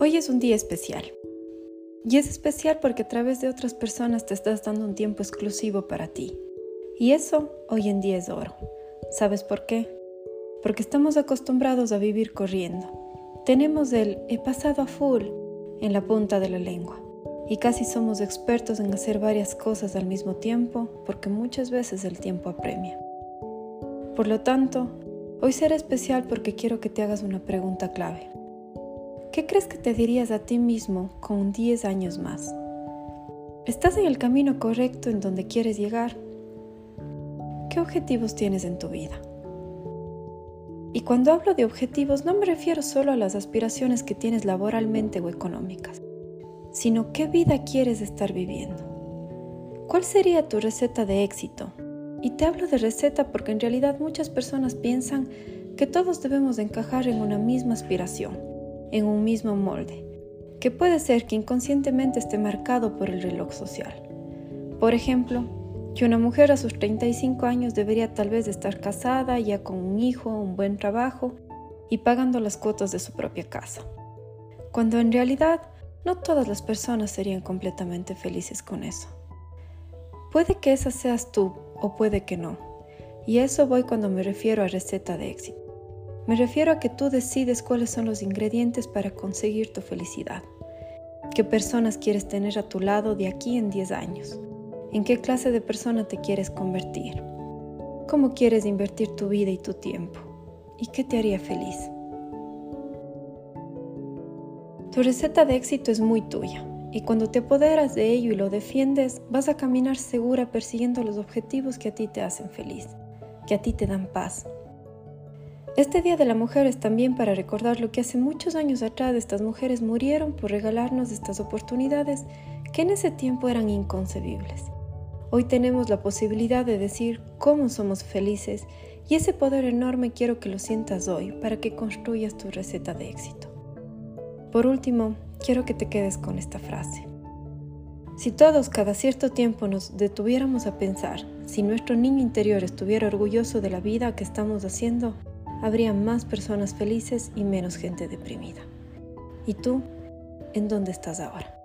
Hoy es un día especial. Y es especial porque a través de otras personas te estás dando un tiempo exclusivo para ti. Y eso hoy en día es oro. ¿Sabes por qué? Porque estamos acostumbrados a vivir corriendo. Tenemos el he pasado a full en la punta de la lengua. Y casi somos expertos en hacer varias cosas al mismo tiempo porque muchas veces el tiempo apremia. Por lo tanto, hoy será especial porque quiero que te hagas una pregunta clave. ¿Qué crees que te dirías a ti mismo con 10 años más? ¿Estás en el camino correcto en donde quieres llegar? ¿Qué objetivos tienes en tu vida? Y cuando hablo de objetivos no me refiero solo a las aspiraciones que tienes laboralmente o económicas, sino qué vida quieres estar viviendo. ¿Cuál sería tu receta de éxito? Y te hablo de receta porque en realidad muchas personas piensan que todos debemos encajar en una misma aspiración en un mismo molde, que puede ser que inconscientemente esté marcado por el reloj social. Por ejemplo, que una mujer a sus 35 años debería tal vez estar casada, ya con un hijo, un buen trabajo y pagando las cuotas de su propia casa. Cuando en realidad no todas las personas serían completamente felices con eso. Puede que esa seas tú o puede que no. Y eso voy cuando me refiero a receta de éxito. Me refiero a que tú decides cuáles son los ingredientes para conseguir tu felicidad. ¿Qué personas quieres tener a tu lado de aquí en 10 años? ¿En qué clase de persona te quieres convertir? ¿Cómo quieres invertir tu vida y tu tiempo? ¿Y qué te haría feliz? Tu receta de éxito es muy tuya y cuando te apoderas de ello y lo defiendes, vas a caminar segura persiguiendo los objetivos que a ti te hacen feliz, que a ti te dan paz, este Día de la Mujer es también para recordar lo que hace muchos años atrás estas mujeres murieron por regalarnos estas oportunidades que en ese tiempo eran inconcebibles. Hoy tenemos la posibilidad de decir cómo somos felices y ese poder enorme quiero que lo sientas hoy para que construyas tu receta de éxito. Por último, quiero que te quedes con esta frase. Si todos cada cierto tiempo nos detuviéramos a pensar si nuestro niño interior estuviera orgulloso de la vida que estamos haciendo, habría más personas felices y menos gente deprimida. ¿Y tú? ¿En dónde estás ahora?